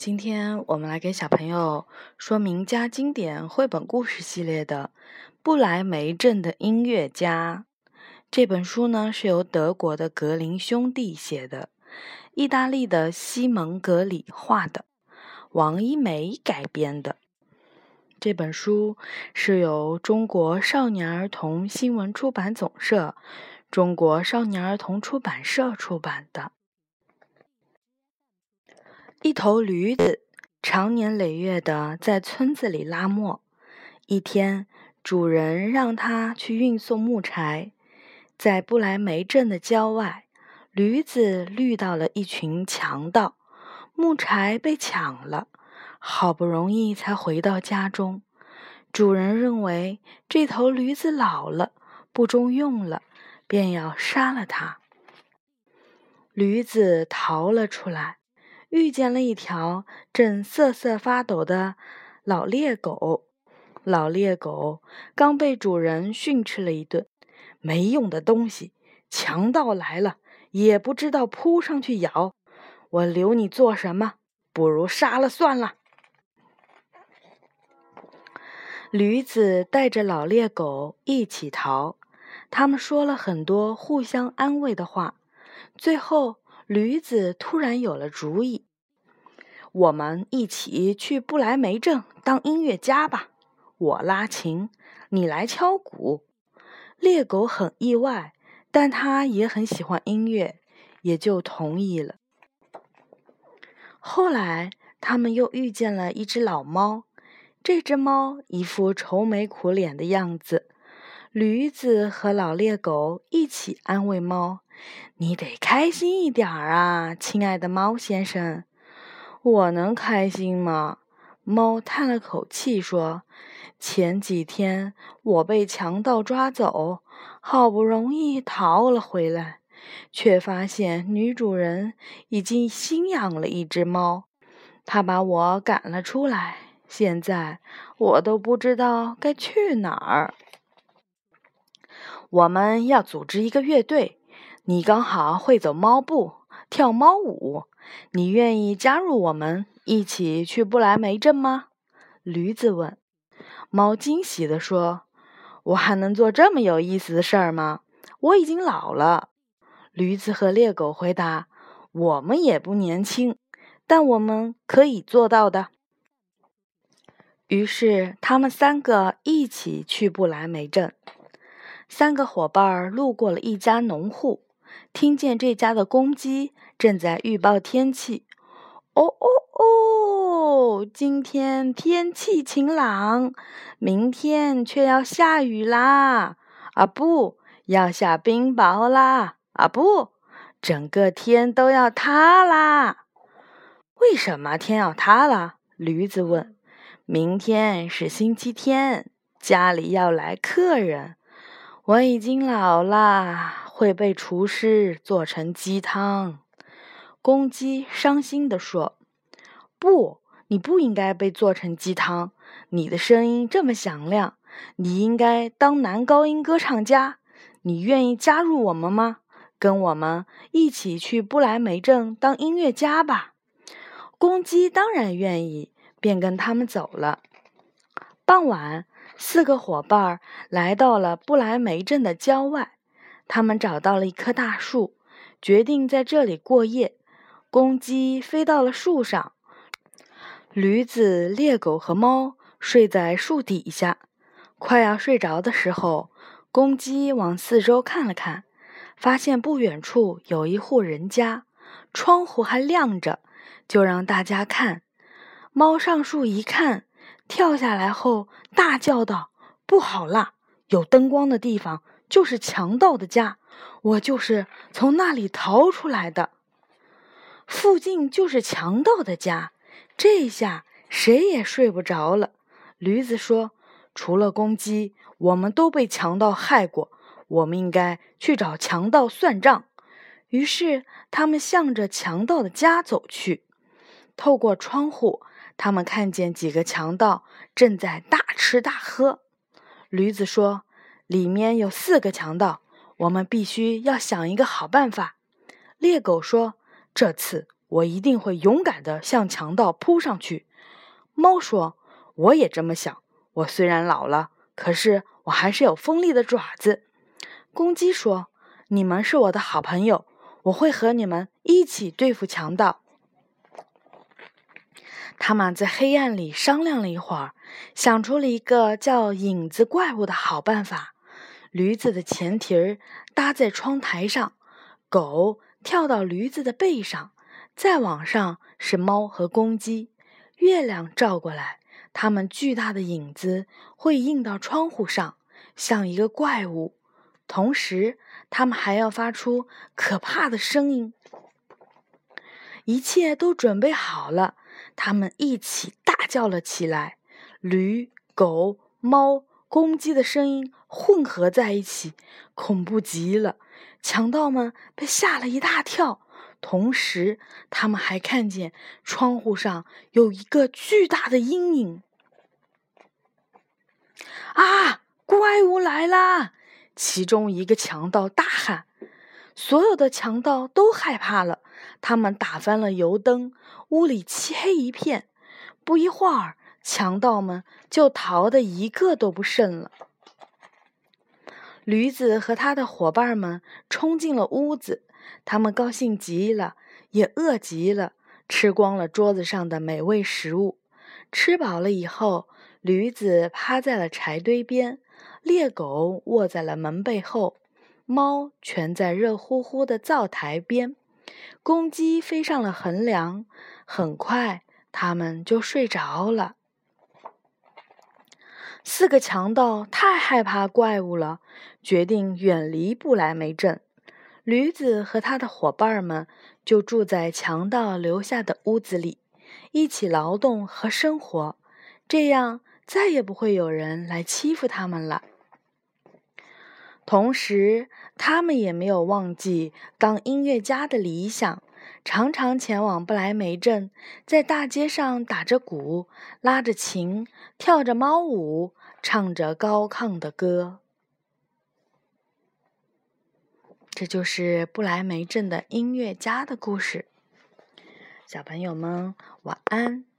今天我们来给小朋友说名家经典绘本故事系列的《不来梅镇的音乐家》这本书呢，是由德国的格林兄弟写的，意大利的西蒙格里画的，王一梅改编的。这本书是由中国少年儿童新闻出版总社、中国少年儿童出版社出版的。一头驴子常年累月的在村子里拉磨。一天，主人让它去运送木柴，在不来梅镇的郊外，驴子遇到了一群强盗，木柴被抢了，好不容易才回到家中。主人认为这头驴子老了，不中用了，便要杀了它。驴子逃了出来。遇见了一条正瑟瑟发抖的老猎狗，老猎狗刚被主人训斥了一顿，没用的东西，强盗来了也不知道扑上去咬，我留你做什么？不如杀了算了。驴子带着老猎狗一起逃，他们说了很多互相安慰的话，最后。驴子突然有了主意：“我们一起去不来梅镇当音乐家吧！我拉琴，你来敲鼓。”猎狗很意外，但他也很喜欢音乐，也就同意了。后来，他们又遇见了一只老猫，这只猫一副愁眉苦脸的样子。驴子和老猎狗一起安慰猫。你得开心一点儿啊，亲爱的猫先生。我能开心吗？猫叹了口气说：“前几天我被强盗抓走，好不容易逃了回来，却发现女主人已经新养了一只猫，她把我赶了出来。现在我都不知道该去哪儿。我们要组织一个乐队。”你刚好会走猫步、跳猫舞，你愿意加入我们一起去不来梅镇吗？驴子问。猫惊喜地说：“我还能做这么有意思的事儿吗？我已经老了。”驴子和猎狗回答：“我们也不年轻，但我们可以做到的。”于是，他们三个一起去不来梅镇。三个伙伴路过了一家农户。听见这家的公鸡正在预报天气，哦哦哦！今天天气晴朗，明天却要下雨啦！啊，不要下冰雹啦！啊，不，整个天都要塌啦！为什么天要塌了？驴子问。明天是星期天，家里要来客人，我已经老啦。会被厨师做成鸡汤。公鸡伤心地说：“不，你不应该被做成鸡汤。你的声音这么响亮，你应该当男高音歌唱家。你愿意加入我们吗？跟我们一起去不来梅镇当音乐家吧。”公鸡当然愿意，便跟他们走了。傍晚，四个伙伴来到了不来梅镇的郊外。他们找到了一棵大树，决定在这里过夜。公鸡飞到了树上，驴子、猎狗和猫睡在树底下。快要睡着的时候，公鸡往四周看了看，发现不远处有一户人家，窗户还亮着，就让大家看。猫上树一看，跳下来后大叫道：“不好啦！有灯光的地方。”就是强盗的家，我就是从那里逃出来的。附近就是强盗的家，这下谁也睡不着了。驴子说：“除了公鸡，我们都被强盗害过，我们应该去找强盗算账。”于是他们向着强盗的家走去。透过窗户，他们看见几个强盗正在大吃大喝。驴子说。里面有四个强盗，我们必须要想一个好办法。猎狗说：“这次我一定会勇敢地向强盗扑上去。猫说：“我也这么想。我虽然老了，可是我还是有锋利的爪子。”公鸡说：“你们是我的好朋友，我会和你们一起对付强盗。”他们在黑暗里商量了一会儿，想出了一个叫“影子怪物”的好办法。驴子的前蹄儿搭在窗台上，狗跳到驴子的背上，再往上是猫和公鸡。月亮照过来，它们巨大的影子会映到窗户上，像一个怪物。同时，它们还要发出可怕的声音。一切都准备好了，他们一起大叫了起来。驴、狗、猫。公鸡的声音混合在一起，恐怖极了。强盗们被吓了一大跳，同时他们还看见窗户上有一个巨大的阴影。啊！怪物来啦！其中一个强盗大喊。所有的强盗都害怕了，他们打翻了油灯，屋里漆黑一片。不一会儿。强盗们就逃得一个都不剩了。驴子和他的伙伴们冲进了屋子，他们高兴极了，也饿极了，吃光了桌子上的美味食物。吃饱了以后，驴子趴在了柴堆边，猎狗卧在了门背后，猫蜷在热乎乎的灶台边，公鸡飞上了横梁。很快，它们就睡着了。四个强盗太害怕怪物了，决定远离不来梅镇。驴子和他的伙伴们就住在强盗留下的屋子里，一起劳动和生活，这样再也不会有人来欺负他们了。同时，他们也没有忘记当音乐家的理想。常常前往不来梅镇，在大街上打着鼓，拉着琴，跳着猫舞，唱着高亢的歌。这就是不来梅镇的音乐家的故事。小朋友们，晚安。